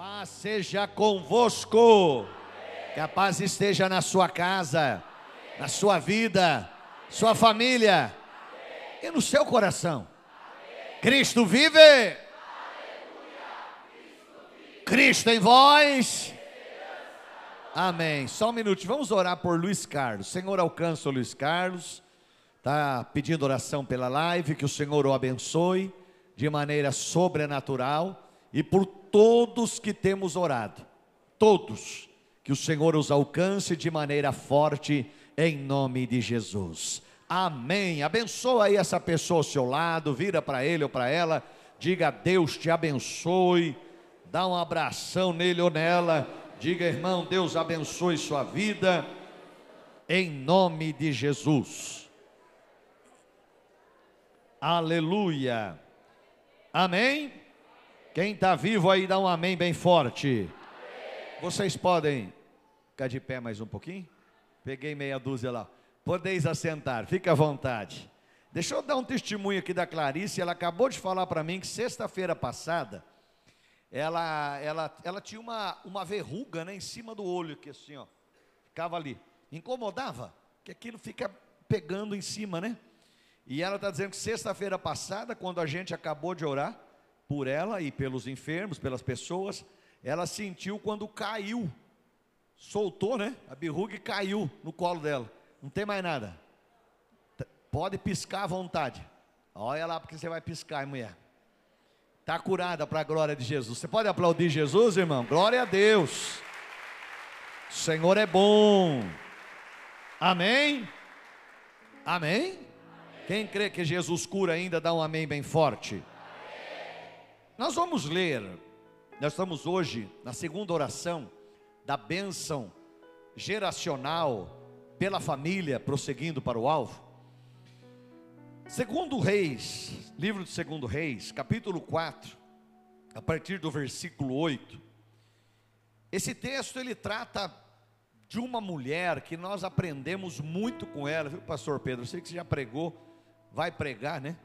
paz seja convosco. Que a paz esteja na sua casa, na sua vida, sua família e no seu coração. Cristo vive. Cristo em vós. Amém. Só um minuto, vamos orar por Luiz Carlos. Senhor, alcança o Luiz Carlos. Está pedindo oração pela live, que o Senhor o abençoe de maneira sobrenatural e por todos que temos orado, todos, que o Senhor os alcance de maneira forte, em nome de Jesus. Amém. Abençoa aí essa pessoa ao seu lado, vira para ele ou para ela, diga Deus te abençoe, dá um abração nele ou nela, diga irmão, Deus abençoe sua vida, em nome de Jesus. Aleluia. Amém. Quem está vivo aí, dá um amém bem forte. Vocês podem ficar de pé mais um pouquinho? Peguei meia dúzia lá. Podeis assentar, fica à vontade. Deixa eu dar um testemunho aqui da Clarice. Ela acabou de falar para mim que sexta-feira passada, ela, ela, ela tinha uma, uma verruga né, em cima do olho, que assim, ó, ficava ali. Incomodava, que aquilo fica pegando em cima, né? E ela está dizendo que sexta-feira passada, quando a gente acabou de orar, por ela e pelos enfermos, pelas pessoas, ela sentiu quando caiu, soltou, né? A birruga caiu no colo dela. Não tem mais nada. Pode piscar à vontade. Olha lá porque você vai piscar, mulher. Está curada para a glória de Jesus. Você pode aplaudir Jesus, irmão? Glória a Deus. O Senhor é bom. Amém? Amém? Quem crê que Jesus cura ainda, dá um amém bem forte. Nós vamos ler, nós estamos hoje na segunda oração da bênção geracional pela família, prosseguindo para o alvo. Segundo Reis, livro de Segundo Reis, capítulo 4, a partir do versículo 8. Esse texto ele trata de uma mulher que nós aprendemos muito com ela, viu, pastor Pedro? Eu sei que você já pregou, vai pregar, né?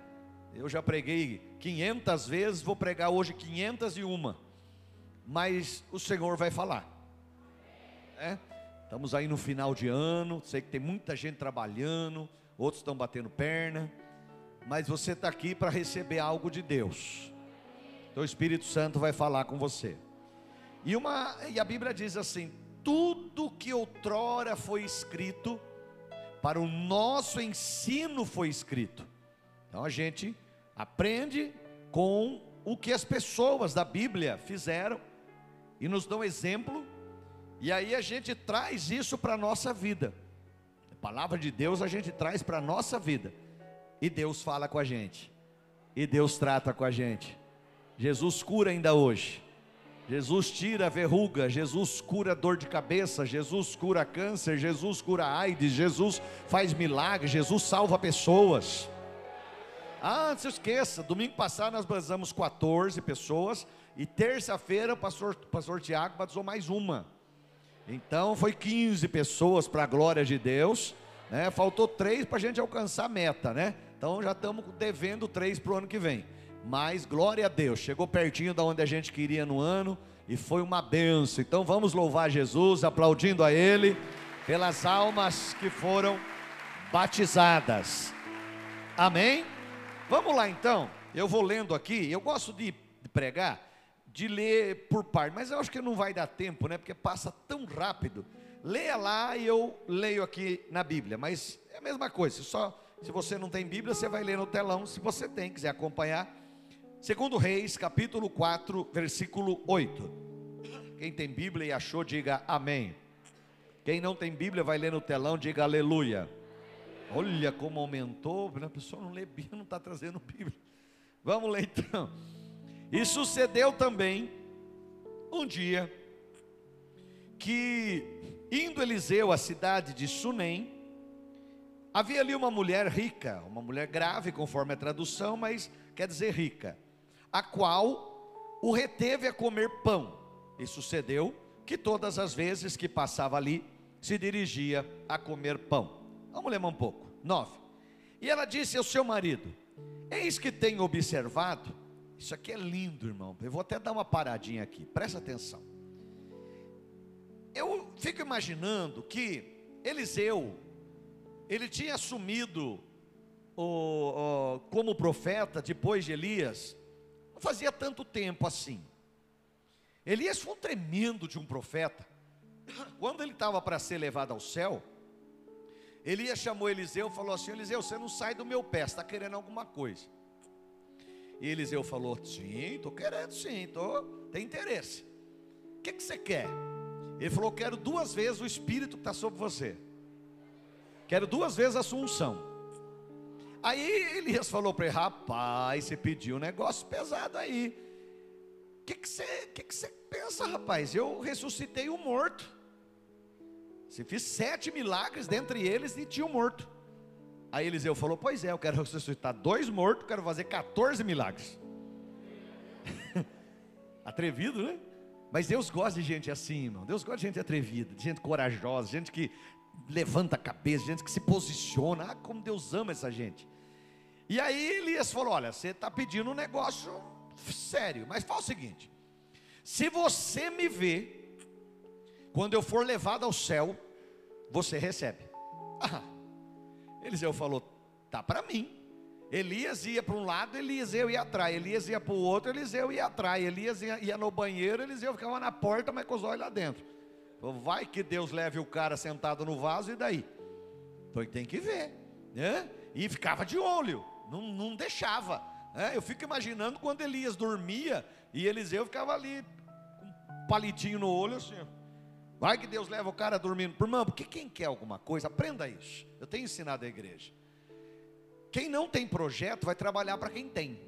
Eu já preguei 500 vezes, vou pregar hoje 501. Mas o Senhor vai falar. É? Estamos aí no final de ano, sei que tem muita gente trabalhando, outros estão batendo perna, mas você está aqui para receber algo de Deus. Então o Espírito Santo vai falar com você. E, uma, e a Bíblia diz assim: tudo que outrora foi escrito, para o nosso ensino foi escrito. Então a gente aprende com o que as pessoas da Bíblia fizeram e nos dão exemplo, e aí a gente traz isso para a nossa vida. A palavra de Deus a gente traz para a nossa vida, e Deus fala com a gente, e Deus trata com a gente. Jesus cura ainda hoje. Jesus tira a verruga, Jesus cura dor de cabeça, Jesus cura câncer, Jesus cura AIDS, Jesus faz milagres, Jesus salva pessoas. Ah, não se esqueça, domingo passado nós batizamos 14 pessoas e terça-feira o pastor, pastor Tiago batizou mais uma. Então foi 15 pessoas para a glória de Deus. Né? Faltou três para a gente alcançar a meta, né? Então já estamos devendo três para o ano que vem. Mas glória a Deus, chegou pertinho da onde a gente queria no ano e foi uma benção. Então vamos louvar Jesus, aplaudindo a Ele pelas almas que foram batizadas. Amém? Vamos lá então, eu vou lendo aqui, eu gosto de pregar, de ler por parte, mas eu acho que não vai dar tempo, né? Porque passa tão rápido. Leia lá e eu leio aqui na Bíblia, mas é a mesma coisa, só se você não tem Bíblia, você vai ler no telão, se você tem, quiser acompanhar. Segundo Reis, capítulo 4, versículo 8. Quem tem Bíblia e achou, diga amém. Quem não tem Bíblia, vai ler no telão, diga aleluia. Olha como aumentou, a pessoa não lê Bíblia, não está trazendo Bíblia. Vamos ler então. E sucedeu também um dia que, indo Eliseu à cidade de Sunem, havia ali uma mulher rica, uma mulher grave, conforme a tradução, mas quer dizer rica, a qual o reteve a comer pão. E sucedeu que todas as vezes que passava ali, se dirigia a comer pão. Vamos ler um pouco. 9. E ela disse ao seu marido: Eis que tenho observado Isso aqui é lindo, irmão. Eu vou até dar uma paradinha aqui, presta atenção. Eu fico imaginando que Eliseu, ele tinha assumido o, o, como profeta depois de Elias, não fazia tanto tempo assim. Elias foi um tremendo de um profeta. Quando ele estava para ser levado ao céu, Elias chamou Eliseu e falou assim: Eliseu, você não sai do meu pé, está querendo alguma coisa. E Eliseu falou: Sim, estou querendo sim, tô, tem interesse. O que, que você quer? Ele falou: Quero duas vezes o Espírito que está sobre você. Quero duas vezes a sua unção. Aí Elias falou para ele: Rapaz, você pediu um negócio pesado aí. O que, que, você, que, que você pensa, rapaz? Eu ressuscitei o morto. Você fiz sete milagres, dentre eles e tinha um morto. Aí Eliseu falou: Pois é, eu quero ressuscitar dois mortos, quero fazer 14 milagres. Atrevido, né? Mas Deus gosta de gente assim, irmão. Deus gosta de gente atrevida, de gente corajosa, gente que levanta a cabeça, gente que se posiciona. Ah, como Deus ama essa gente. E aí Elias falou: Olha, você está pedindo um negócio sério, mas fala o seguinte: se você me vê, quando eu for levado ao céu, você recebe. Ah, Eliseu falou: tá para mim. Elias ia para um lado, Eliseu ia atrás. Elias ia para o outro, Eliseu ia atrás. Elias ia, ia, no banheiro, Eliseu ficava na porta, mas com os olhos lá dentro. Vai que Deus leve o cara sentado no vaso e daí? Então tem que ver, né? E ficava de olho, não, não deixava. Né? Eu fico imaginando quando Elias dormia e Eliseu ficava ali com um palitinho no olho assim. Vai que Deus leva o cara dormindo. Irmão, porque quem quer alguma coisa, aprenda isso. Eu tenho ensinado a igreja. Quem não tem projeto vai trabalhar para quem tem.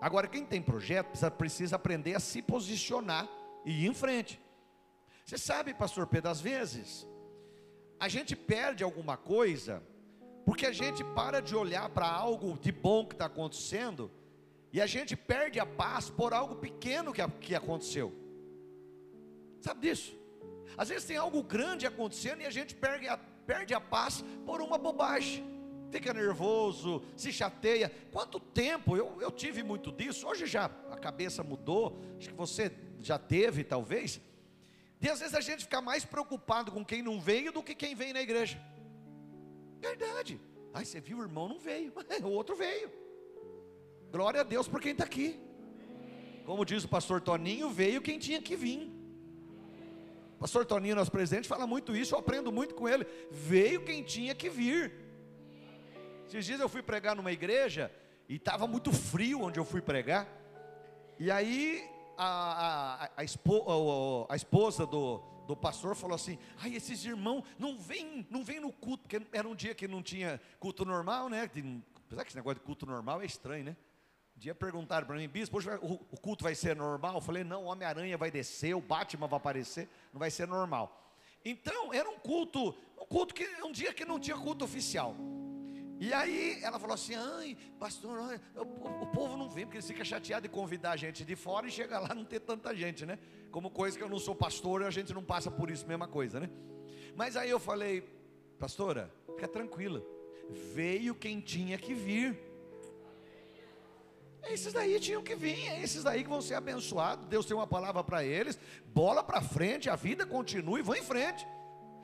Agora, quem tem projeto precisa, precisa aprender a se posicionar e ir em frente. Você sabe, pastor Pedro, às vezes a gente perde alguma coisa porque a gente para de olhar para algo de bom que está acontecendo e a gente perde a paz por algo pequeno que, que aconteceu. Sabe disso? Às vezes tem algo grande acontecendo e a gente perde a, perde a paz por uma bobagem. Fica nervoso, se chateia. Quanto tempo eu, eu tive muito disso? Hoje já a cabeça mudou. Acho que você já teve, talvez. E às vezes a gente fica mais preocupado com quem não veio do que quem vem na igreja. Verdade. Ai, você viu, o irmão não veio, o outro veio. Glória a Deus por quem está aqui. Como diz o pastor Toninho, veio quem tinha que vir. Pastor Toninho, nosso presidente, fala muito isso, eu aprendo muito com ele. Veio quem tinha que vir. Esses dias eu fui pregar numa igreja e estava muito frio onde eu fui pregar. E aí a, a, a, a esposa do, do pastor falou assim: ai, esses irmãos não vêm não vem no culto, porque era um dia que não tinha culto normal, né? Apesar que esse negócio de culto normal é estranho, né? Dia perguntaram para mim, bispo, hoje o, culto vai ser normal? Eu falei, não, o Homem-Aranha vai descer, o Batman vai aparecer, não vai ser normal. Então, era um culto, um culto que um dia que não tinha culto oficial. E aí ela falou assim: ai, pastor, o, o, povo não vem, porque eles ficam chateados de convidar a gente de fora e chega lá não ter tanta gente, né? Como coisa que eu não sou pastor, a gente não passa por isso, mesma coisa, né? Mas aí eu falei, pastora, fica tranquila, veio quem tinha que vir. Esses daí tinham que vir, é esses daí que vão ser abençoados. Deus tem uma palavra para eles. Bola para frente, a vida continua e vão em frente.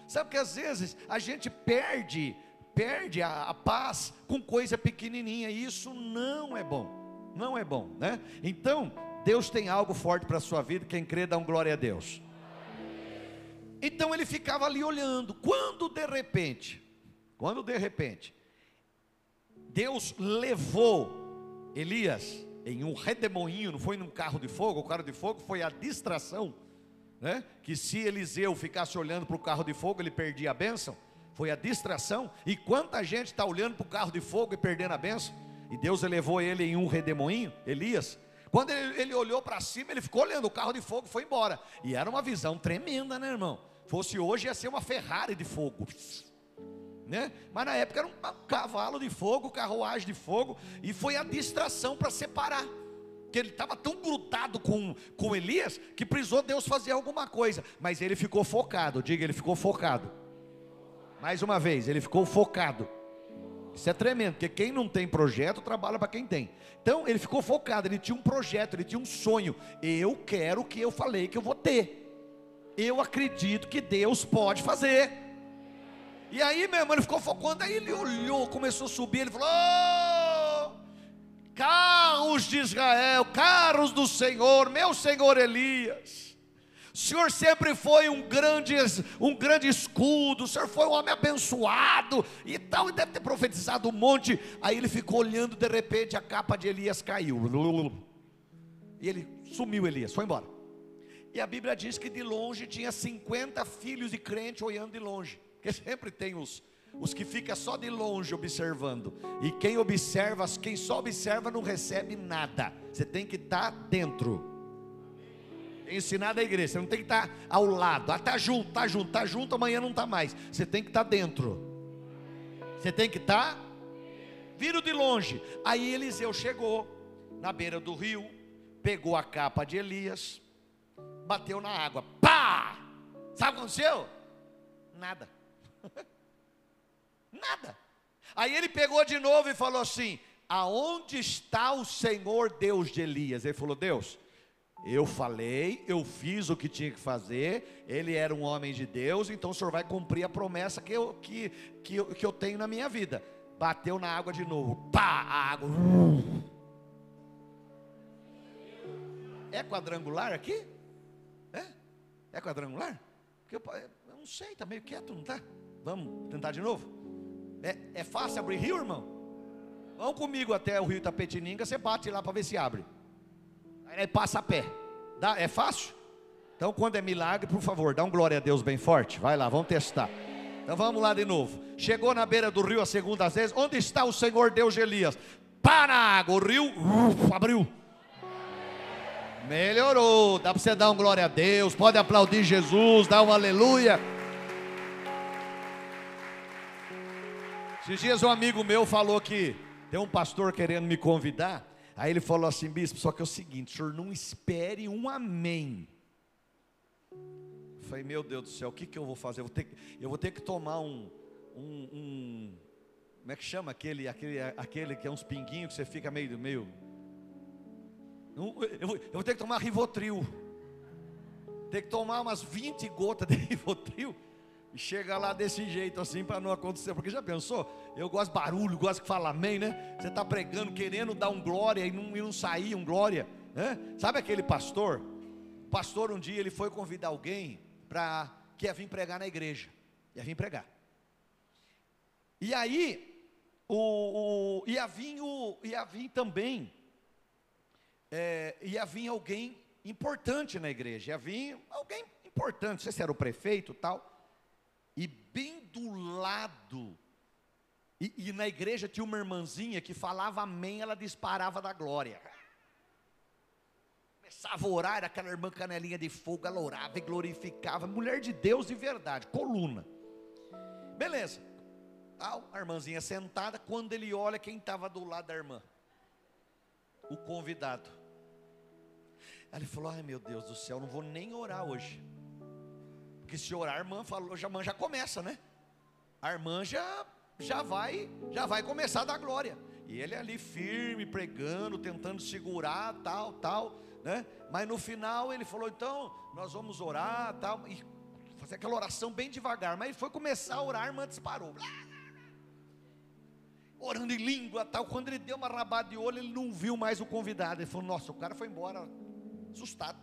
Sabe que às vezes a gente perde, perde a, a paz com coisa pequenininha, e isso não é bom. Não é bom, né? Então, Deus tem algo forte para a sua vida. Quem crê, dá um glória a Deus. Então ele ficava ali olhando. Quando de repente, quando de repente, Deus levou Elias em um redemoinho, não foi num carro de fogo, o carro de fogo foi a distração, né? Que se Eliseu ficasse olhando para o carro de fogo, ele perdia a bênção. Foi a distração. E quanta gente está olhando para o carro de fogo e perdendo a bênção? E Deus elevou ele em um redemoinho, Elias. Quando ele, ele olhou para cima, ele ficou olhando, o carro de fogo foi embora. E era uma visão tremenda, né, irmão? Fosse hoje, ia ser uma Ferrari de fogo né? Mas na época era um cavalo de fogo, carruagem de fogo, e foi a distração para separar. Que ele estava tão grudado com, com Elias que precisou Deus fazer alguma coisa, mas ele ficou focado. Diga, ele ficou focado. Mais uma vez, ele ficou focado. Isso é tremendo, porque quem não tem projeto trabalha para quem tem. Então ele ficou focado, ele tinha um projeto, ele tinha um sonho. Eu quero o que eu falei que eu vou ter. Eu acredito que Deus pode fazer. E aí, meu irmão, ele ficou focando, aí ele olhou, começou a subir, ele falou: oh, carros de Israel, carros do Senhor, meu Senhor Elias. O Senhor sempre foi um grande, um grande escudo, o Senhor foi um homem abençoado e tal, e deve ter profetizado um monte. Aí ele ficou olhando, de repente a capa de Elias caiu. E ele sumiu, Elias, foi embora. E a Bíblia diz que de longe tinha 50 filhos de crente olhando de longe. Porque sempre tem os, os que ficam só de longe observando. E quem observa, quem só observa não recebe nada. Você tem que estar tá dentro ensinado a igreja. Você não tem que estar ao lado. Ah, tá junto, tá junto, tá junto, amanhã não está mais. Você tem que estar dentro. Você tem que estar. Viro de longe. Aí Eliseu chegou na beira do rio, pegou a capa de Elias, bateu na água. Pá! Sabe o que aconteceu? Nada. Nada. Aí ele pegou de novo e falou assim: Aonde está o Senhor Deus de Elias? Ele falou: Deus, eu falei, eu fiz o que tinha que fazer, ele era um homem de Deus, então o senhor vai cumprir a promessa que eu, que, que, que eu tenho na minha vida. Bateu na água de novo, pá, a água. É quadrangular aqui? É? É quadrangular? Porque eu, eu não sei, está meio quieto, não está? Vamos tentar de novo? É, é fácil abrir rio, irmão? Vão comigo até o rio Tapetininga, você bate lá para ver se abre. Aí passa a pé. Dá, é fácil? Então, quando é milagre, por favor, dá um glória a Deus bem forte. Vai lá, vamos testar. Então vamos lá de novo. Chegou na beira do rio a segunda vez. Onde está o Senhor Deus de Elias? Para água. O rio uf, abriu. Melhorou. Dá para você dar um glória a Deus. Pode aplaudir Jesus. Dar um aleluia. Esses dias um amigo meu falou que tem um pastor querendo me convidar. Aí ele falou assim, bispo, só que é o seguinte, o senhor não espere um amém. Eu falei, meu Deus do céu, o que, que eu vou fazer? Eu vou ter, eu vou ter que tomar um, um, um, como é que chama aquele, aquele, aquele que é uns pinguinhos que você fica meio, meio, eu vou, eu vou ter que tomar Rivotril, ter que tomar umas 20 gotas de Rivotril, e chega lá desse jeito assim para não acontecer, porque já pensou? Eu gosto de barulho, gosto que fala amém, né? Você está pregando, querendo dar um glória e não, e não sair um glória, né? Sabe aquele pastor? O pastor um dia ele foi convidar alguém para que ia vir pregar na igreja, ia vir pregar. E aí, o, o, ia, vir o, ia vir também, é, ia vir alguém importante na igreja, ia vir alguém importante, não sei se era o prefeito tal e bem do lado, e, e, na igreja tinha uma irmãzinha que falava amém, ela disparava da glória. Começava a orar, era aquela irmã canelinha de fogo, ela orava e glorificava, mulher de Deus de verdade, coluna. Beleza. A irmãzinha sentada, quando ele olha quem estava do lado da irmã? O convidado. Ele falou: Ai meu Deus do céu, não vou nem orar hoje. Porque se orar, a irmã falou, já, a irmã já começa, né? A irmã já, já vai, já vai começar a dar glória. E ele ali firme, pregando, tentando segurar, tal, tal, né? Mas no final ele falou, então, nós vamos orar, tal, e fazer aquela oração bem devagar. Mas ele foi começar a orar, a irmã disparou. Orando em língua, tal. Quando ele deu uma rabada de olho, ele não viu mais o convidado. Ele falou, nossa, o cara foi embora, assustado.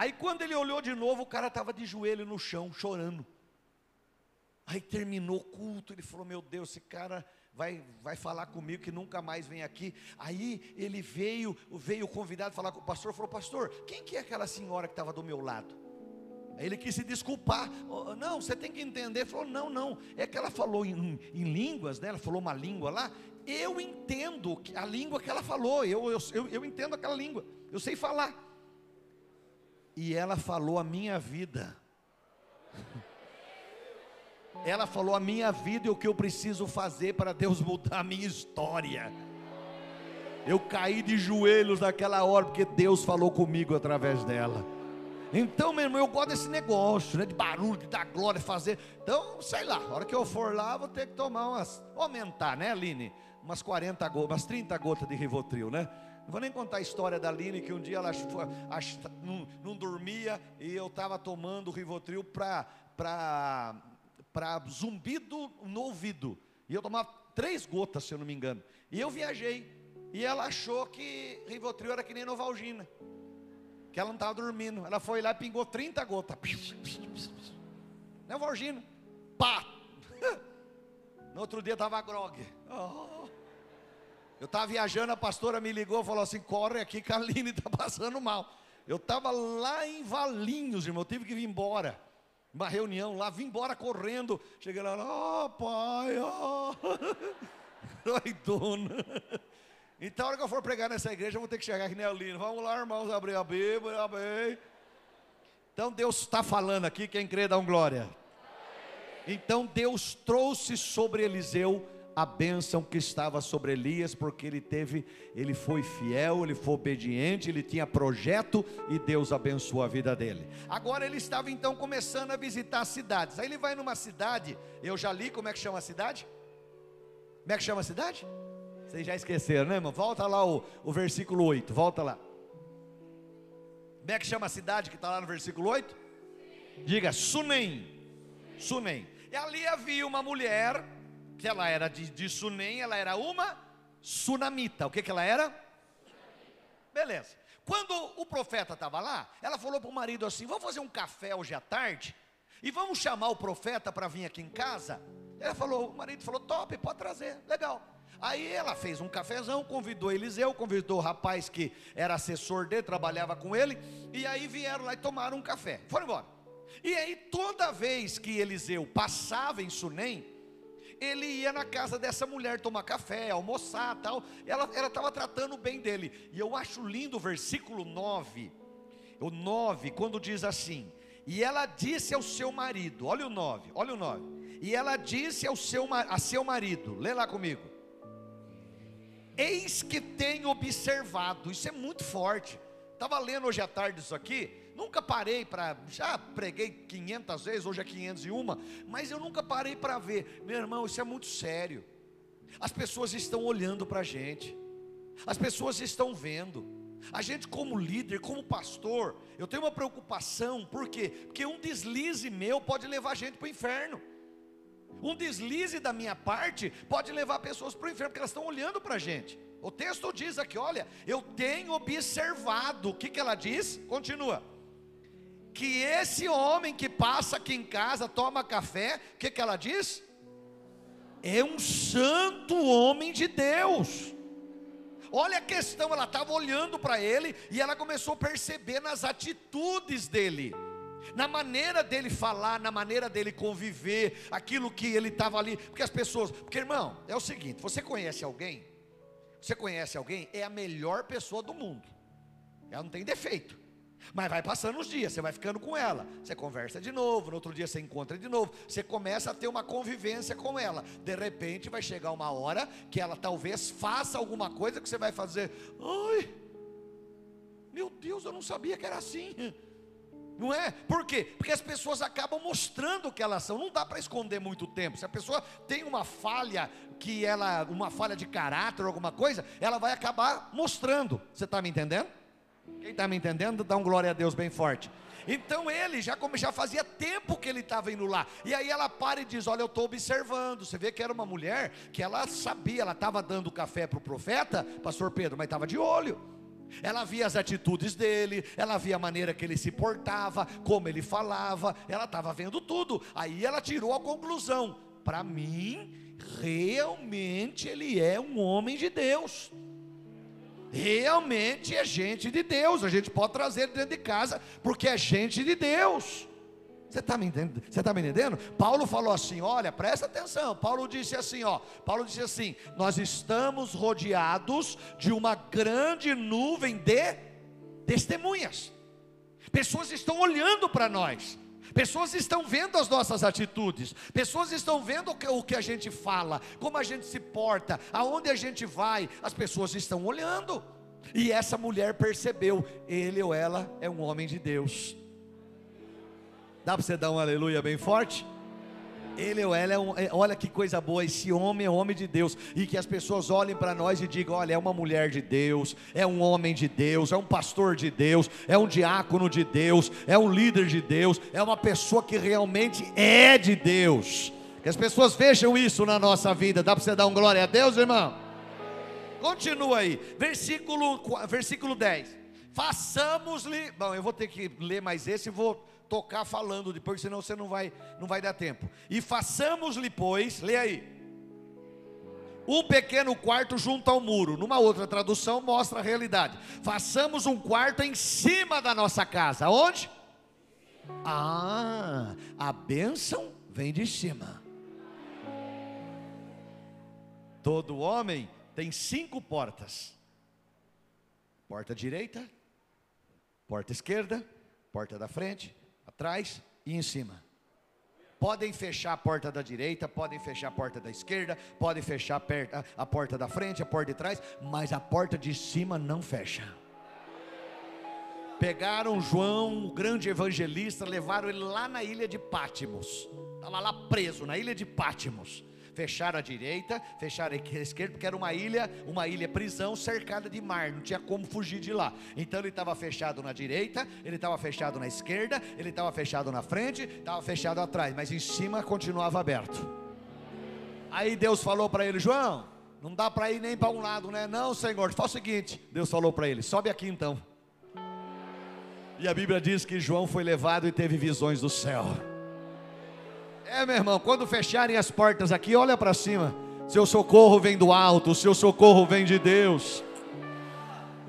Aí quando ele olhou de novo, o cara estava de joelho no chão, chorando. Aí terminou o culto, ele falou: Meu Deus, esse cara vai, vai falar comigo que nunca mais vem aqui. Aí ele veio, veio convidado falar com o pastor, falou: Pastor, quem que é aquela senhora que estava do meu lado? Aí ele quis se desculpar. Não, você tem que entender. Ele falou: Não, não. É que ela falou em, em línguas, né? Ela falou uma língua lá. Eu entendo a língua que ela falou. Eu, eu, eu entendo aquela língua. Eu sei falar e ela falou a minha vida. Ela falou a minha vida e o que eu preciso fazer para Deus mudar a minha história. Eu caí de joelhos naquela hora porque Deus falou comigo através dela. Então, meu irmão, eu gosto desse negócio, né? De barulho, de dar glória, fazer. Então, sei lá, a hora que eu for lá, vou ter que tomar umas. Aumentar, né, Aline? Umas 40 gotas, umas 30 gotas de Rivotril, né? Não vou nem contar a história da Aline, que um dia ela não, não dormia e eu estava tomando Rivotril para zumbido no ouvido. E eu tomava três gotas, se eu não me engano. E eu viajei. E ela achou que Rivotril era que nem Novalgina que ela não estava dormindo. Ela foi lá e pingou 30 gotas. Não Vorgina. Pá! No outro dia estava grog. Oh. Eu estava viajando, a pastora me ligou e falou assim: corre aqui que a Aline está passando mal. Eu estava lá em Valinhos, irmão. Eu tive que vir embora. Uma reunião lá, vim embora correndo. Cheguei lá, oh pai, oh. doidona. Então, a hora que eu for pregar nessa igreja, eu vou ter que chegar aqui Neolino. Vamos lá, irmãos, abrir a Bíblia, amém. Então, Deus está falando aqui, quem crê, dá um glória. Então, Deus trouxe sobre Eliseu a bênção que estava sobre Elias, porque ele teve, ele foi fiel, ele foi obediente, ele tinha projeto e Deus abençoou a vida dele. Agora ele estava então começando a visitar cidades. Aí ele vai numa cidade, eu já li como é que chama a cidade? Como é que chama a cidade? Vocês já esqueceram, né, irmão? Volta lá o, o versículo 8, volta lá. Como é que chama a cidade que está lá no versículo 8? Diga, Sunem. Sunem. E ali havia uma mulher, que ela era de, de Sunem, ela era uma sunamita. O que, que ela era? Beleza. Quando o profeta estava lá, ela falou para o marido assim: Vamos fazer um café hoje à tarde e vamos chamar o profeta para vir aqui em casa. Ela falou, o marido falou: Top, pode trazer, legal. Aí ela fez um cafezão, convidou Eliseu, convidou o rapaz que era assessor dele, trabalhava com ele, e aí vieram lá e tomaram um café. Foram embora. E aí toda vez que Eliseu passava em Sunem, ele ia na casa dessa mulher tomar café, almoçar, tal. Ela estava tratando bem dele. E eu acho lindo o versículo 9. O 9, quando diz assim: "E ela disse ao seu marido, olha o 9, olha o 9. E ela disse ao seu a seu marido, lê lá comigo. Eis que tenho observado, isso é muito forte. Estava lendo hoje à tarde isso aqui, nunca parei para, já preguei 500 vezes, hoje é 501, mas eu nunca parei para ver, meu irmão, isso é muito sério. As pessoas estão olhando para a gente, as pessoas estão vendo. A gente, como líder, como pastor, eu tenho uma preocupação, por quê? Porque um deslize meu pode levar a gente para o inferno. Um deslize da minha parte pode levar pessoas para o inferno, porque elas estão olhando para a gente. O texto diz aqui: olha, eu tenho observado. O que, que ela diz? Continua. Que esse homem que passa aqui em casa, toma café, o que, que ela diz? É um santo homem de Deus. Olha a questão, ela estava olhando para ele e ela começou a perceber nas atitudes dele na maneira dele falar, na maneira dele conviver, aquilo que ele estava ali, porque as pessoas, porque irmão, é o seguinte: você conhece alguém, você conhece alguém, é a melhor pessoa do mundo, ela não tem defeito, mas vai passando os dias, você vai ficando com ela, você conversa de novo, no outro dia você encontra de novo, você começa a ter uma convivência com ela, de repente vai chegar uma hora que ela talvez faça alguma coisa que você vai fazer, ai, meu Deus, eu não sabia que era assim. Não é? Por quê? Porque as pessoas acabam mostrando o que elas são. Não dá para esconder muito tempo. Se a pessoa tem uma falha que ela, uma falha de caráter, alguma coisa, ela vai acabar mostrando. Você está me entendendo? Quem está me entendendo, dá um glória a Deus bem forte. Então ele já como já fazia tempo que ele estava indo lá. E aí ela para e diz: Olha, eu estou observando. Você vê que era uma mulher que ela sabia, ela estava dando café para o profeta, pastor Pedro, mas estava de olho. Ela via as atitudes dele, ela via a maneira que ele se portava, como ele falava, ela estava vendo tudo. Aí ela tirou a conclusão: para mim, realmente ele é um homem de Deus. Realmente é gente de Deus. A gente pode trazer dentro de casa, porque é gente de Deus. Você está me entendendo? Você está me entendendo? Paulo falou assim: olha, presta atenção. Paulo disse assim: ó, Paulo disse assim: nós estamos rodeados de uma grande nuvem de testemunhas. Pessoas estão olhando para nós. Pessoas estão vendo as nossas atitudes, pessoas estão vendo o que, o que a gente fala, como a gente se porta, aonde a gente vai, as pessoas estão olhando. E essa mulher percebeu: ele ou ela é um homem de Deus. Dá para você dar um aleluia bem forte? Ele ou ela é um, é, olha que coisa boa, esse homem é homem de Deus, e que as pessoas olhem para nós e digam: olha, é uma mulher de Deus, é um homem de Deus, é um pastor de Deus, é um diácono de Deus, é um líder de Deus, é uma pessoa que realmente é de Deus. Que as pessoas vejam isso na nossa vida, dá para você dar um glória a Deus, irmão? Continua aí, versículo, versículo 10. Façamos-lhe. Bom, eu vou ter que ler mais esse e vou tocar falando depois, senão você não vai, não vai dar tempo. E façamos-lhe, pois, lê aí. Um pequeno quarto junto ao muro. Numa outra tradução mostra a realidade. Façamos um quarto em cima da nossa casa. Onde? Ah, a bênção vem de cima. Todo homem tem cinco portas: porta direita, porta esquerda, porta da frente, atrás e em cima. Podem fechar a porta da direita, podem fechar a porta da esquerda, podem fechar a porta da frente, a porta de trás, mas a porta de cima não fecha. Pegaram João, o grande evangelista, levaram ele lá na ilha de Pátimos. Estava lá preso, na ilha de Pátimos fecharam a direita, fecharam a esquerda, porque era uma ilha, uma ilha prisão cercada de mar, não tinha como fugir de lá. Então ele estava fechado na direita, ele estava fechado na esquerda, ele estava fechado na frente, estava fechado atrás, mas em cima continuava aberto. Aí Deus falou para ele: João, não dá para ir nem para um lado, né? Não, Senhor, faz o seguinte: Deus falou para ele: sobe aqui então. E a Bíblia diz que João foi levado e teve visões do céu. É, meu irmão, quando fecharem as portas aqui, olha para cima. Seu socorro vem do alto, seu socorro vem de Deus.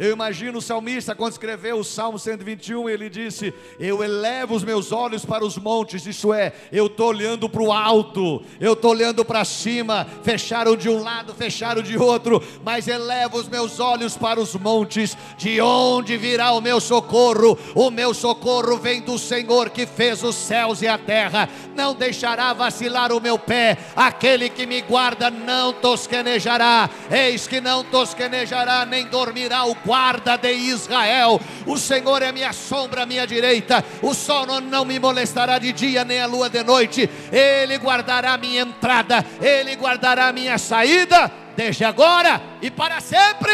Eu imagino o salmista quando escreveu o Salmo 121, ele disse: Eu elevo os meus olhos para os montes, isso é, eu estou olhando para o alto, eu estou olhando para cima, fecharam de um lado, fecharam de outro, mas elevo os meus olhos para os montes, de onde virá o meu socorro? O meu socorro vem do Senhor que fez os céus e a terra, não deixará vacilar o meu pé, aquele que me guarda não tosquenejará, eis que não tosquenejará, nem dormirá o guarda de Israel. O Senhor é minha sombra, minha direita. O sol não me molestará de dia, nem a lua de noite. Ele guardará minha entrada, ele guardará minha saída, desde agora e para sempre.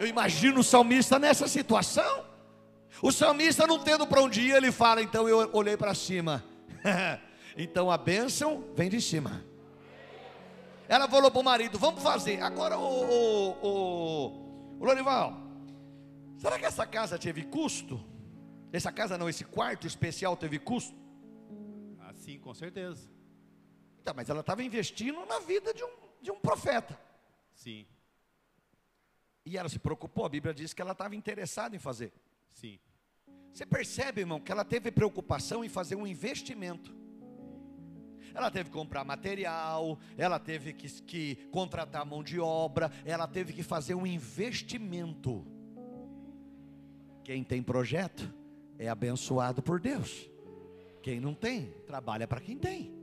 Eu imagino o salmista nessa situação. O salmista não tendo para onde ir, ele fala: então eu olhei para cima. então a bênção vem de cima. Ela falou para o marido: Vamos fazer. Agora, o, o, o, Lorival, será que essa casa teve custo? Essa casa não, esse quarto especial teve custo? Ah, sim, com certeza. Então, mas ela estava investindo na vida de um, de um profeta. Sim. E ela se preocupou, a Bíblia diz que ela estava interessada em fazer. Sim. Você percebe, irmão, que ela teve preocupação em fazer um investimento. Ela teve que comprar material, ela teve que, que contratar mão de obra, ela teve que fazer um investimento. Quem tem projeto é abençoado por Deus. Quem não tem, trabalha para quem tem.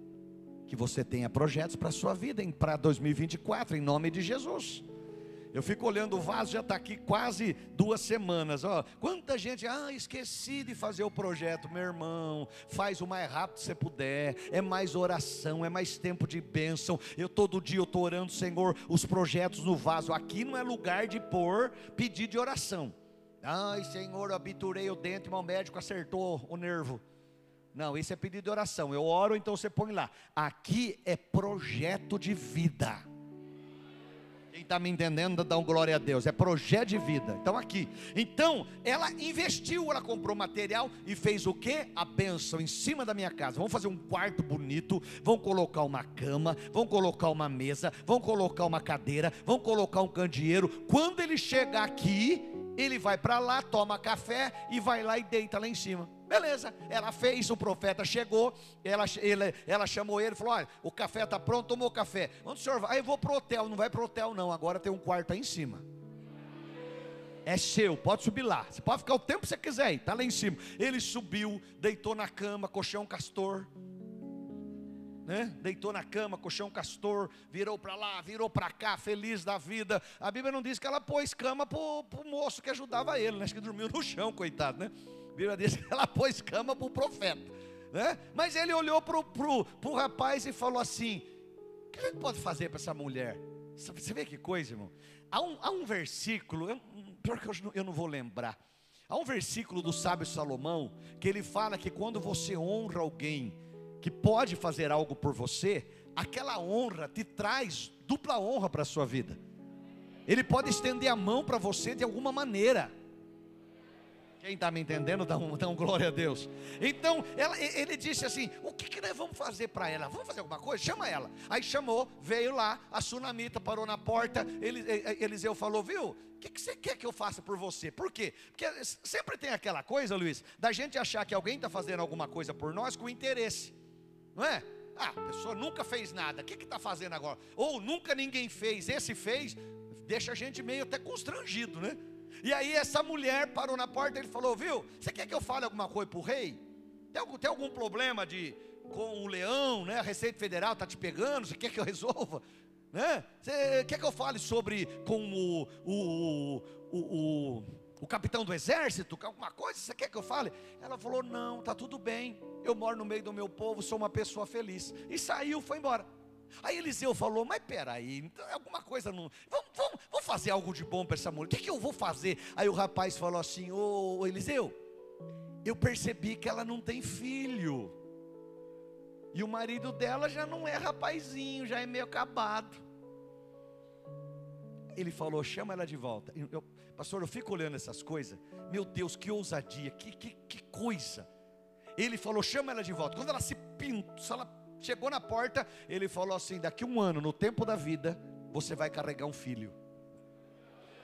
Que você tenha projetos para a sua vida para 2024, em nome de Jesus. Eu fico olhando o vaso, já está aqui quase duas semanas. Ó, quanta gente, ah, esqueci de fazer o projeto, meu irmão. Faz o mais rápido que você puder. É mais oração, é mais tempo de bênção. Eu todo dia eu estou orando, Senhor, os projetos no vaso. Aqui não é lugar de pôr pedido de oração. Ai, Senhor, eu abiturei o dente, mas o médico acertou o nervo. Não, isso é pedido de oração. Eu oro, então você põe lá. Aqui é projeto de vida. Quem está me entendendo, dá um glória a Deus. É projeto de vida. Então aqui. Então, ela investiu, ela comprou material e fez o que? A bênção em cima da minha casa. Vamos fazer um quarto bonito. Vão colocar uma cama. Vão colocar uma mesa. Vão colocar uma cadeira. Vão colocar um candeeiro. Quando ele chegar aqui, ele vai para lá, toma café e vai lá e deita lá em cima. Beleza, ela fez, o profeta chegou, ela, ele, ela chamou ele falou: Olha, o café está pronto, tomou café. Onde o senhor vai? Aí eu vou para o hotel, não vai para o hotel, não. Agora tem um quarto aí em cima. É seu, pode subir lá. Você pode ficar o tempo que você quiser, está lá em cima. Ele subiu, deitou na cama, colchão castor. Né? Deitou na cama, colchão castor, virou para lá, virou para cá, feliz da vida. A Bíblia não diz que ela pôs cama para o moço que ajudava ele, né? Acho que dormiu no chão, coitado, né? Bíblia diz que ela pôs cama para o profeta. Né? Mas ele olhou para o rapaz e falou assim: O que a gente pode fazer para essa mulher? Você vê que coisa, irmão? Há um, há um versículo, eu, pior que eu não, eu não vou lembrar. Há um versículo do sábio Salomão que ele fala que quando você honra alguém que pode fazer algo por você, aquela honra te traz dupla honra para a sua vida. Ele pode estender a mão para você de alguma maneira. Quem está me entendendo, dá um, dá um glória a Deus. Então, ela, ele disse assim: O que, que nós vamos fazer para ela? Vamos fazer alguma coisa? Chama ela. Aí chamou, veio lá, a sunamita parou na porta. Eliseu falou: Viu, o que, que você quer que eu faça por você? Por quê? Porque sempre tem aquela coisa, Luiz, da gente achar que alguém está fazendo alguma coisa por nós com interesse, não é? Ah, a pessoa nunca fez nada, o que está fazendo agora? Ou nunca ninguém fez, esse fez, deixa a gente meio até constrangido, né? E aí essa mulher parou na porta e ele falou: Viu, você quer que eu fale alguma coisa para o rei? Tem algum, tem algum problema de com o leão, né? A Receita Federal está te pegando, você quer que eu resolva? Né? Você quer que eu fale sobre com o, o, o, o, capitão do exército, alguma coisa? Você quer que eu fale? Ela falou: Não, tá tudo bem. Eu moro no meio do meu povo, sou uma pessoa feliz. E saiu, foi embora. Aí Eliseu falou: Mas peraí, então alguma coisa não. Vamos, vamos, vamos fazer algo de bom para essa mulher. O que, que eu vou fazer? Aí o rapaz falou assim: Ô Eliseu, eu percebi que ela não tem filho. E o marido dela já não é rapazinho, já é meio acabado. Ele falou: chama ela de volta. Eu, pastor, eu fico olhando essas coisas. Meu Deus, que ousadia, que, que, que coisa. Ele falou: chama ela de volta. Quando ela se pintou, ela chegou na porta, ele falou assim: daqui um ano, no tempo da vida, você vai carregar um filho.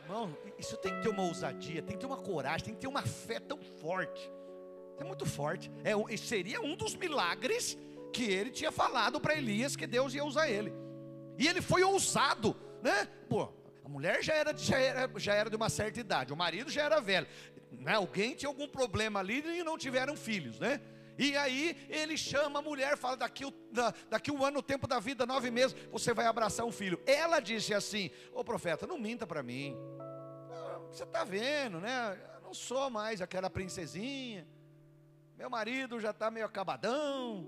Irmão, isso tem que ter uma ousadia, tem que ter uma coragem, tem que ter uma fé tão forte. É muito forte. É, seria um dos milagres que ele tinha falado para Elias que Deus ia usar ele. E ele foi ousado, né? Pô, a mulher já era, já era, já era de uma certa idade, o marido já era velho. Né? Alguém tinha algum problema ali e não tiveram filhos, né? E aí ele chama a mulher, fala: daqui, daqui um ano, o tempo da vida, nove meses, você vai abraçar um filho. Ela disse assim: Ô profeta, não minta para mim. Você está vendo, né? Eu não sou mais aquela princesinha. Meu marido já está meio acabadão.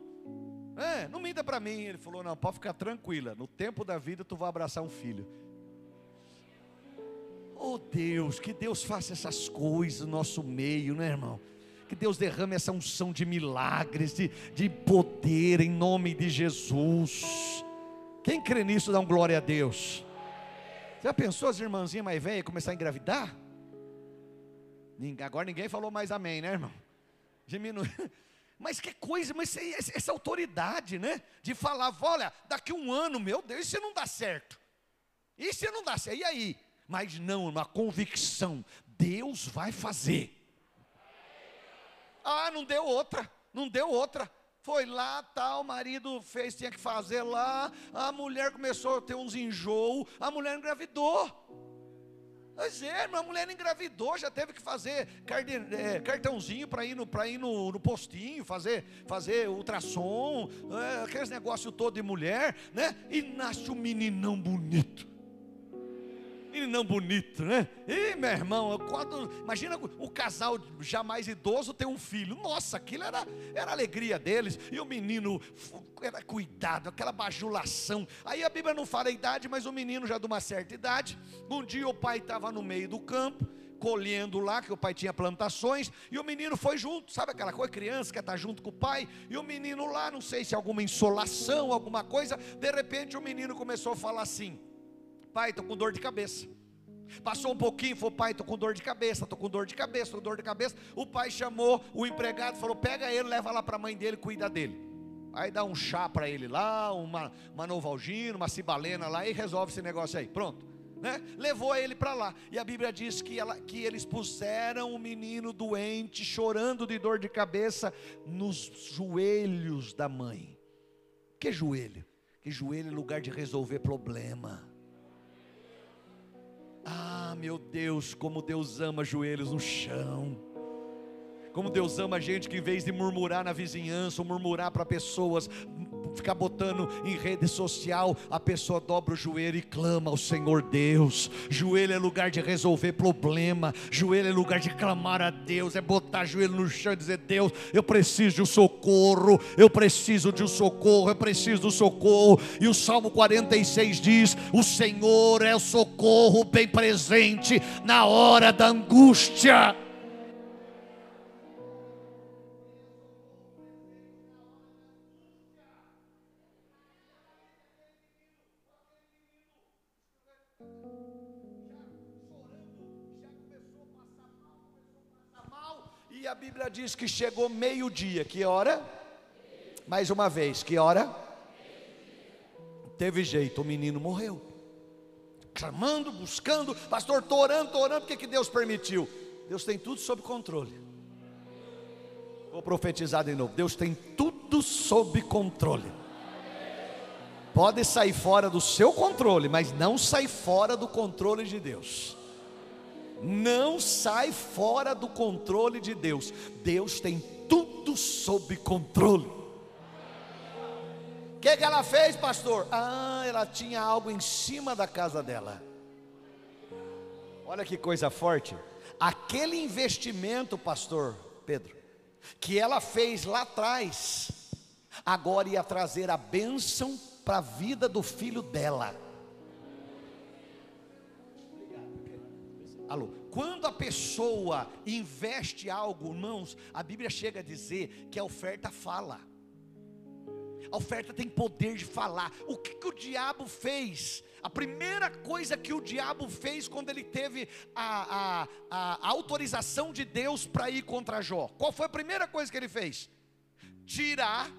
É, não minta para mim. Ele falou: Não, pode ficar tranquila. No tempo da vida, tu vai abraçar um filho. Oh Deus, que Deus faça essas coisas no nosso meio, né, irmão? Que Deus derrame essa unção de milagres, de, de poder em nome de Jesus. Quem crê nisso, dá um glória a Deus. Já pensou as irmãzinhas mais velhas começar a engravidar? Agora ninguém falou mais amém, né, irmão? Diminui. Mas que coisa, mas essa, autoridade, né? De falar, olha, daqui um ano, meu Deus, isso não dá certo. Isso não dá certo. E aí? Mas não, uma convicção. Deus vai fazer. Ah, não deu outra, não deu outra. Foi lá, tal, o marido fez, tinha que fazer lá, a mulher começou a ter uns enjoo, a mulher engravidou. Pois é, a mulher engravidou, já teve que fazer é, cartãozinho para ir, no, ir no, no, postinho, fazer, fazer ultrassom, é, aqueles negócios todo de mulher, né? E nasce um meninão bonito meninão bonito, né? E meu irmão, quando, imagina o casal já mais idoso ter um filho. Nossa, aquilo era, era a alegria deles. E o menino era cuidado, aquela bajulação. Aí a Bíblia não fala a idade, mas o menino já de uma certa idade. Um dia o pai estava no meio do campo colhendo lá, que o pai tinha plantações, e o menino foi junto, sabe aquela coisa, criança quer estar junto com o pai, e o menino lá, não sei se alguma insolação, alguma coisa, de repente o menino começou a falar assim: pai, estou com dor de cabeça. Passou um pouquinho, falou, pai, estou com dor de cabeça, estou com dor de cabeça, estou com dor de cabeça. O pai chamou o empregado, falou, pega ele, leva lá para a mãe dele, cuida dele. Aí dá um chá para ele lá, uma, uma novalgina, uma cibalena lá e resolve esse negócio aí. Pronto. Né? Levou ele para lá. E a Bíblia diz que, ela, que eles puseram o menino doente, chorando de dor de cabeça, nos joelhos da mãe. Que joelho? Que joelho é lugar de resolver problema. Ah, meu Deus, como Deus ama joelhos no chão. Como Deus ama gente que em vez de murmurar na vizinhança, ou murmurar para pessoas, ficar botando em rede social, a pessoa dobra o joelho e clama ao Senhor Deus. Joelho é lugar de resolver problema, joelho é lugar de clamar a Deus, é botar joelho no chão e dizer: Deus, eu preciso de um socorro, eu preciso de um socorro, eu preciso do socorro. E o Salmo 46 diz: O Senhor é o socorro bem presente na hora da angústia. A Bíblia diz que chegou meio-dia. Que hora? Mais uma vez, que hora? Teve jeito, o menino morreu. Clamando, buscando, pastor, estou orando, estou orando, porque que Deus permitiu? Deus tem tudo sob controle. Vou profetizar de novo. Deus tem tudo sob controle. Pode sair fora do seu controle, mas não sai fora do controle de Deus não sai fora do controle de Deus. Deus tem tudo sob controle. O que, que ela fez, pastor? Ah, ela tinha algo em cima da casa dela. Olha que coisa forte. Aquele investimento, pastor Pedro, que ela fez lá atrás, agora ia trazer a bênção para a vida do filho dela. Alô, quando a pessoa investe algo, irmãos, a Bíblia chega a dizer que a oferta fala. A oferta tem poder de falar. O que, que o diabo fez? A primeira coisa que o diabo fez quando ele teve a, a, a autorização de Deus para ir contra Jó, qual foi a primeira coisa que ele fez? Tirar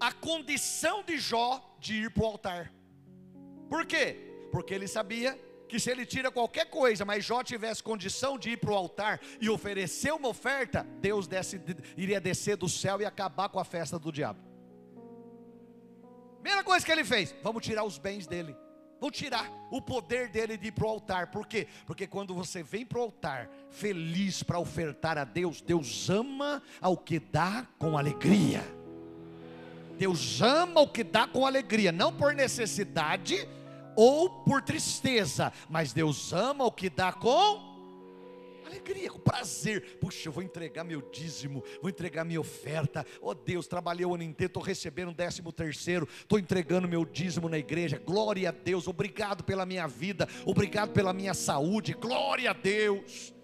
a condição de Jó de ir para o altar. Por quê? Porque ele sabia que se ele tira qualquer coisa, mas Jó tivesse condição de ir para o altar e oferecer uma oferta, Deus desce, iria descer do céu e acabar com a festa do diabo. Primeira coisa que ele fez: vamos tirar os bens dele. Vamos tirar o poder dele de ir para o altar. Por quê? Porque quando você vem para o altar feliz para ofertar a Deus, Deus ama ao que dá com alegria. Deus ama o que dá com alegria, não por necessidade, ou por tristeza, mas Deus ama o que dá com alegria, com prazer. Puxa, eu vou entregar meu dízimo, vou entregar minha oferta. Oh Deus, trabalhei o ano inteiro, estou recebendo décimo terceiro, estou entregando meu dízimo na igreja. Glória a Deus, obrigado pela minha vida, obrigado pela minha saúde. Glória a Deus.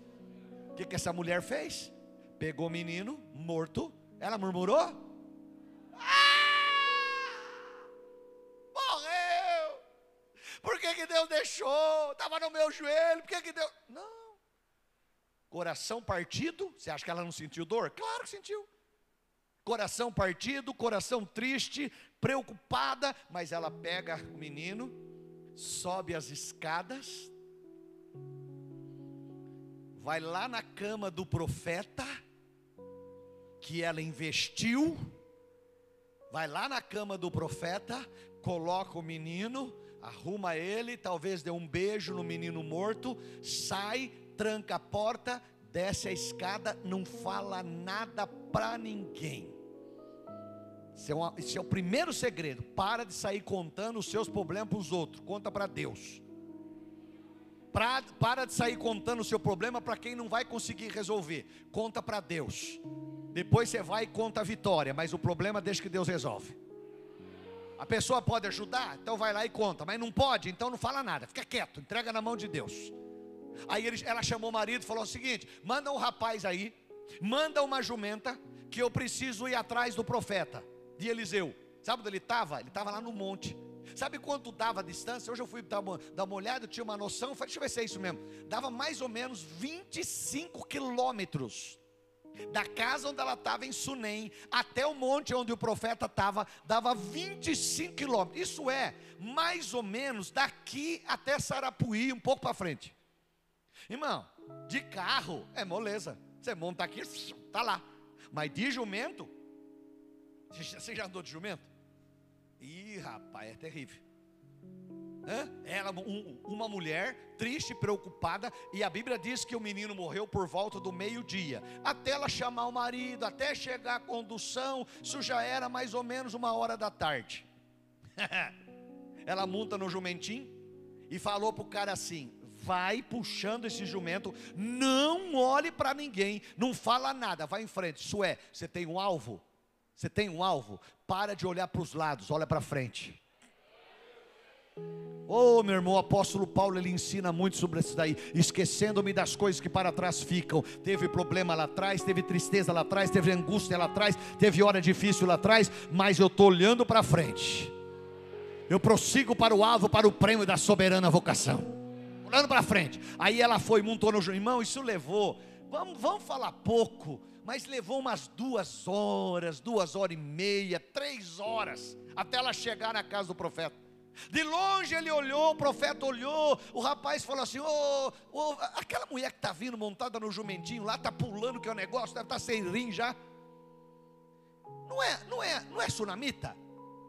O que, que essa mulher fez? Pegou o menino morto, ela murmurou. Por que, que Deus deixou? Estava no meu joelho, por que, que Deus. Não. Coração partido, você acha que ela não sentiu dor? Claro que sentiu. Coração partido, coração triste, preocupada, mas ela pega o menino, sobe as escadas, vai lá na cama do profeta, que ela investiu, vai lá na cama do profeta, coloca o menino, arruma ele, talvez dê um beijo no menino morto, sai, tranca a porta, desce a escada, não fala nada para ninguém. Esse é, uma, esse é, o primeiro segredo. Para de sair contando os seus problemas para os outros, conta para Deus. Pra, para de sair contando o seu problema para quem não vai conseguir resolver, conta para Deus. Depois você vai e conta a vitória, mas o problema deixa que Deus resolve. A pessoa pode ajudar, então vai lá e conta, mas não pode, então não fala nada, fica quieto, entrega na mão de Deus. Aí ele, ela chamou o marido e falou o seguinte: manda um rapaz aí, manda uma jumenta, que eu preciso ir atrás do profeta, de Eliseu. Sabe onde ele estava? Ele estava lá no monte. Sabe quanto dava a distância? Hoje eu fui dar uma, dar uma olhada, eu tinha uma noção, falei, deixa eu ver se é isso mesmo. Dava mais ou menos 25 quilômetros da casa onde ela estava em Sunem até o monte onde o profeta estava, dava 25 quilômetros. Isso é mais ou menos daqui até Sarapuí, um pouco para frente. Irmão, de carro é moleza. Você monta aqui, está lá. Mas de jumento, você já andou de jumento? Ih, rapaz, é terrível. Ela, um- uma mulher triste, preocupada, e a Bíblia diz que o menino morreu por volta do meio-dia. Até ela chamar o marido, até chegar a condução, isso já era mais ou menos uma hora da tarde. ela monta no jumentinho e falou pro cara assim: vai puxando esse jumento, não olhe para ninguém, não fala nada, vai em frente. Isso é, você tem um alvo? Você tem um alvo? Para de olhar para os lados, olha para frente. Oh, meu irmão, o apóstolo Paulo ele ensina muito sobre isso daí, esquecendo-me das coisas que para trás ficam. Teve problema lá atrás, teve tristeza lá atrás, teve angústia lá atrás, teve hora difícil lá atrás, mas eu estou olhando para frente. Eu prossigo para o alvo, para o prêmio da soberana vocação. Olhando para frente. Aí ela foi, montou no irmão, isso levou, vamos, vamos falar pouco, mas levou umas duas horas, duas horas e meia, três horas, até ela chegar na casa do profeta. De longe ele olhou, o profeta olhou, o rapaz falou assim: Ô, ô, aquela mulher que está vindo montada no jumentinho lá, está pulando que é o negócio, deve estar sem rim já. Não é, não é, não é sunamita?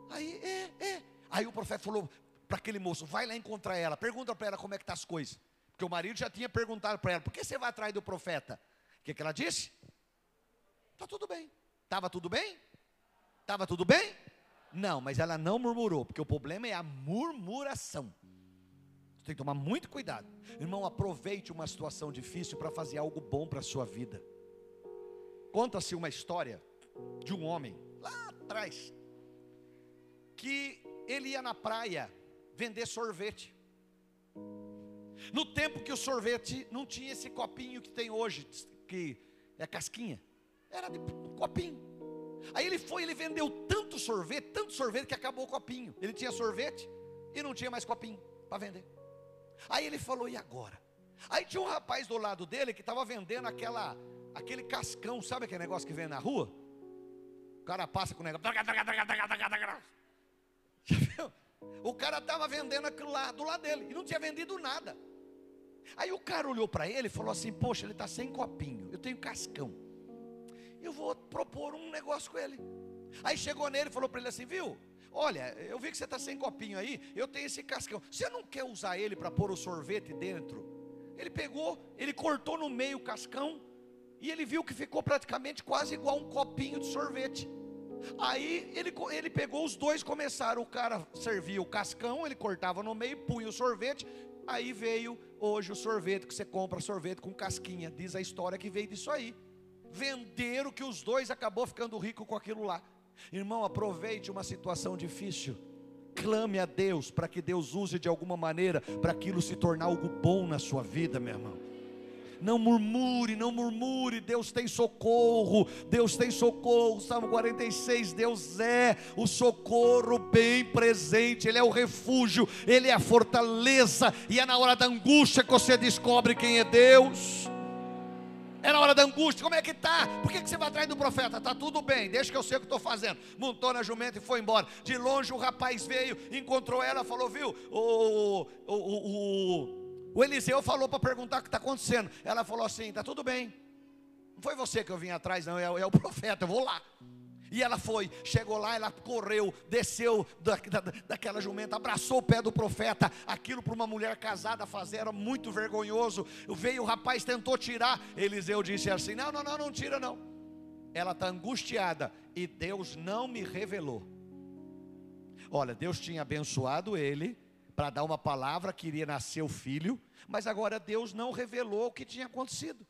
Aí, é, é. Aí o profeta falou para aquele moço: vai lá encontrar ela, pergunta para ela como é que está as coisas. Porque o marido já tinha perguntado para ela: por que você vai atrás do profeta? O que, que ela disse? Está tudo bem. Estava tudo bem? Estava tudo bem? Não, mas ela não murmurou, porque o problema é a murmuração. Você tem que tomar muito cuidado. Irmão, aproveite uma situação difícil para fazer algo bom para a sua vida. Conta-se uma história de um homem lá atrás que ele ia na praia vender sorvete. No tempo que o sorvete não tinha esse copinho que tem hoje, que é casquinha, era de copinho. Aí ele foi, ele vendeu tanto sorvete, tanto sorvete que acabou o copinho. Ele tinha sorvete e não tinha mais copinho para vender. Aí ele falou: "E agora?" Aí tinha um rapaz do lado dele que estava vendendo aquela aquele cascão, sabe aquele negócio que vem na rua? O cara passa com o negócio. O cara estava vendendo aquilo lá do lado dele e não tinha vendido nada. Aí o cara olhou para ele e falou assim: Poxa, ele está sem copinho, eu tenho cascão. Eu vou propor um negócio com ele. Aí chegou nele e falou para ele assim: Viu? Olha, eu vi que você está sem copinho aí, eu tenho esse cascão. Você não quer usar ele para pôr o sorvete dentro? Ele pegou, ele cortou no meio o cascão e ele viu que ficou praticamente quase igual um copinho de sorvete. Aí ele, ele pegou os dois, começaram. O cara servia o cascão, ele cortava no meio, punha o sorvete. Aí veio hoje o sorvete que você compra sorvete com casquinha. Diz a história que veio disso aí. Venderam que os dois acabou ficando rico com aquilo lá. Irmão, aproveite uma situação difícil. Clame a Deus para que Deus use de alguma maneira para aquilo se tornar algo bom na sua vida, meu irmão. Não murmure, não murmure. Deus tem socorro. Deus tem socorro. Salmo 46. Deus é o socorro bem presente. Ele é o refúgio. Ele é a fortaleza. E é na hora da angústia que você descobre quem é Deus. É na hora da angústia, como é que tá? Por que, que você vai atrás do profeta? Tá tudo bem, deixa que eu sei o que estou fazendo. Montou na jumenta e foi embora. De longe o rapaz veio, encontrou ela, falou: Viu, o, o, o, o o Eliseu falou para perguntar o que está acontecendo. Ela falou assim: está tudo bem. Não foi você que eu vim atrás, não, é, é, o profeta, eu vou lá. E ela foi, chegou lá, ela correu, desceu da, da, daquela jumenta, abraçou o pé do profeta. Aquilo para uma mulher casada fazer era muito vergonhoso. Veio o rapaz, tentou tirar. Eliseu disse assim: Não, não, não, não tira não. Ela está angustiada e Deus não me revelou. Olha, Deus tinha abençoado ele para dar uma palavra que iria nascer o filho, mas agora Deus não revelou o que tinha acontecido.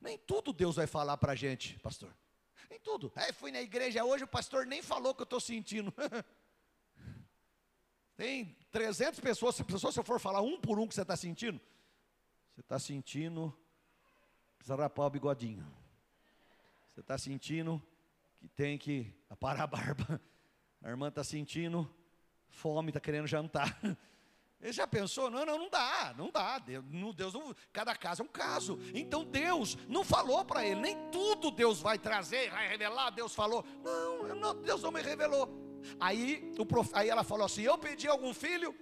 Nem tudo Deus vai falar para a gente, pastor. Nem tudo. Aí fui na igreja hoje, o pastor nem falou que eu estou sentindo. Tem 300 pessoas, se eu for falar um por um que você está sentindo, você está sentindo, precisa rapar o bigodinho. Você está sentindo que tem que aparar a barba. A irmã está sentindo fome, está querendo jantar. Ele já pensou? Não, não, não dá, não dá. Deus, não, Deus não, cada caso é um caso. Então Deus não falou para ele, nem tudo Deus vai trazer, vai revelar. Deus falou, não, não Deus não me revelou. Aí, o prof, aí ela falou assim: Eu pedi algum filho,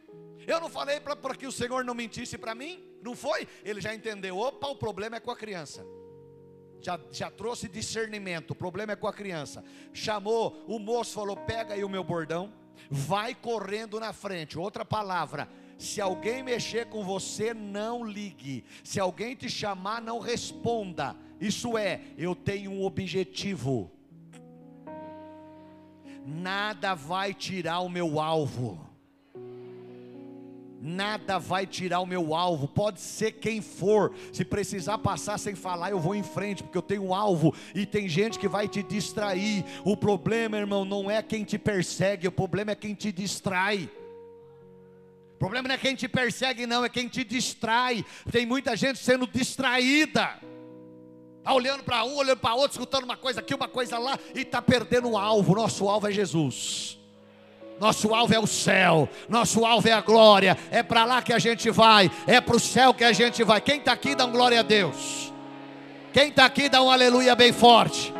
eu não falei para que o Senhor não mentisse para mim, não foi? Ele já entendeu: opa, o problema é com a criança. Já, já trouxe discernimento, o problema é com a criança. Chamou, o moço falou: Pega aí o meu bordão vai correndo na frente. Outra palavra, Se alguém mexer com você, não ligue. Se alguém te chamar, não responda. Isso é, eu tenho um objetivo. Nada vai tirar o meu alvo. Nada vai tirar o meu alvo, pode ser quem for. Se precisar passar sem falar, eu vou em frente, porque eu tenho um alvo. E tem gente que vai te distrair. O problema, irmão, não é quem te persegue, o problema é quem te distrai. O problema não é quem te persegue, não, é quem te distrai. Tem muita gente sendo distraída. Está olhando para um, olhando para outro, escutando uma coisa aqui, uma coisa lá, e está perdendo o alvo. Nosso alvo é Jesus. Nosso alvo é o céu, nosso alvo é a glória, é para lá que a gente vai, é para o céu que a gente vai. Quem está aqui dá um glória a Deus. Quem está aqui dá um aleluia bem forte.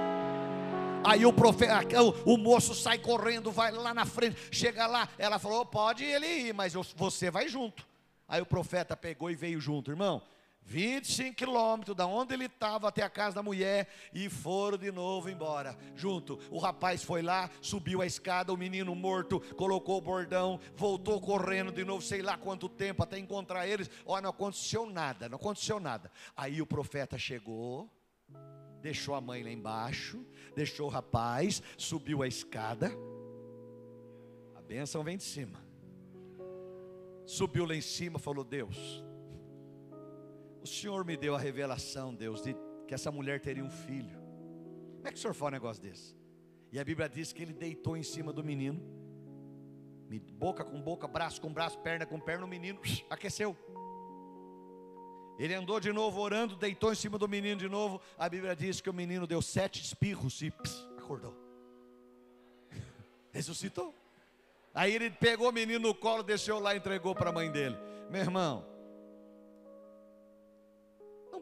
Aí o, profeta, o, o, moço sai correndo, vai lá na frente, chega lá. Ela falou: pode ele ir, mas você vai junto. Aí o profeta pegou e veio junto, irmão. 25 quilômetros da onde ele estava até a casa da mulher e foram de novo embora. Junto, o rapaz foi lá, subiu a escada, o menino morto, colocou o bordão, voltou correndo de novo, sei lá quanto tempo até encontrar eles. Olha, não aconteceu nada, não aconteceu nada. Aí o profeta chegou, deixou a mãe lá embaixo, deixou o rapaz, subiu a escada. A bênção vem de cima. Subiu lá em cima, falou: Deus o Senhor me deu a revelação, Deus, de que essa mulher teria um filho. Como é que o Senhor fala um negócio desse? E a Bíblia diz que ele deitou em cima do menino, boca com boca, braço com braço, perna com perna, o menino aqueceu. Ele andou de novo orando, deitou em cima do menino de novo. A Bíblia diz que o menino deu sete espirros e acordou. Ressuscitou. Aí ele pegou o menino no colo, deixou lá e entregou para a mãe dele. Meu irmão,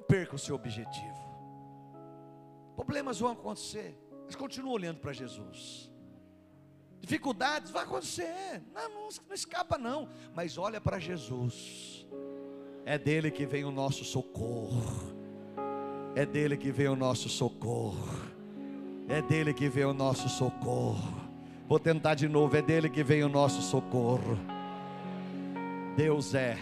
perca o seu objetivo. Problemas vão acontecer, mas continue olhando para Jesus. Dificuldades vão acontecer, não, não, não escapa não, mas olha para Jesus. É dele que vem o nosso socorro. É dele que vem o nosso socorro. É dele que vem o nosso socorro. Vou tentar de novo, é dele que vem o nosso socorro. Deus é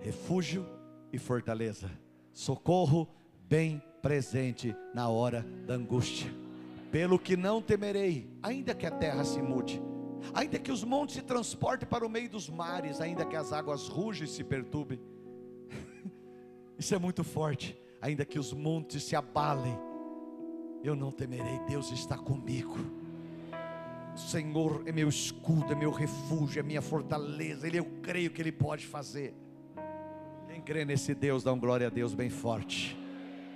refúgio e fortaleza socorro bem presente na hora da angústia. Pelo que não temerei, ainda que a terra se mude, ainda que os montes se transportem para o meio dos mares, ainda que as águas rugem e se perturbem. Isso é muito forte. Ainda que os montes se abalem, eu não temerei, Deus está comigo. O Senhor é meu escudo, é meu refúgio, é minha fortaleza. Ele eu creio que Ele pode fazer. Quem crê nesse Deus, dá um glória a Deus bem forte.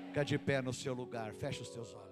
Fica de pé no seu lugar, fecha os teus olhos.